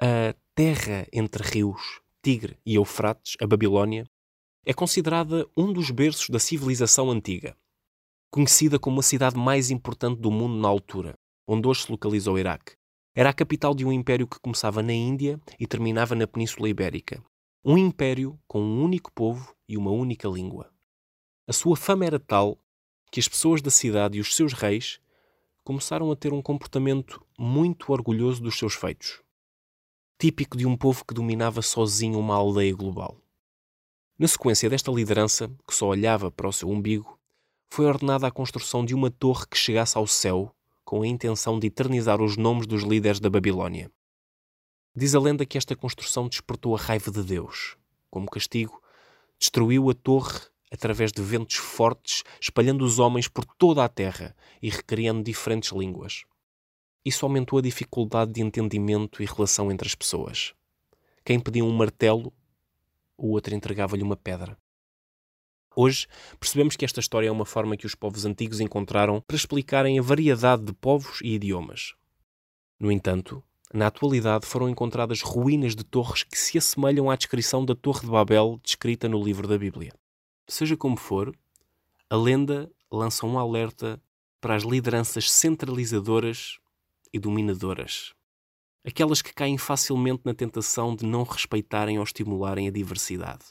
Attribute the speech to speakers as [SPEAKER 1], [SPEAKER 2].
[SPEAKER 1] A terra entre rios, Tigre e Eufrates, a Babilónia, é considerada um dos berços da civilização antiga, conhecida como a cidade mais importante do mundo na altura, onde hoje se localiza o Iraque. Era a capital de um império que começava na Índia e terminava na Península Ibérica. Um império com um único povo e uma única língua. A sua fama era tal que as pessoas da cidade e os seus reis começaram a ter um comportamento muito orgulhoso dos seus feitos, típico de um povo que dominava sozinho uma aldeia global. Na sequência desta liderança, que só olhava para o seu umbigo, foi ordenada a construção de uma torre que chegasse ao céu com a intenção de eternizar os nomes dos líderes da Babilónia. Diz a lenda que esta construção despertou a raiva de Deus. Como castigo, destruiu a torre através de ventos fortes, espalhando os homens por toda a terra e recriando diferentes línguas. Isso aumentou a dificuldade de entendimento e relação entre as pessoas. Quem pedia um martelo, o outro entregava-lhe uma pedra. Hoje, percebemos que esta história é uma forma que os povos antigos encontraram para explicarem a variedade de povos e idiomas. No entanto, na atualidade foram encontradas ruínas de torres que se assemelham à descrição da Torre de Babel descrita no livro da Bíblia. Seja como for, a lenda lança um alerta para as lideranças centralizadoras e dominadoras. Aquelas que caem facilmente na tentação de não respeitarem ou estimularem a diversidade.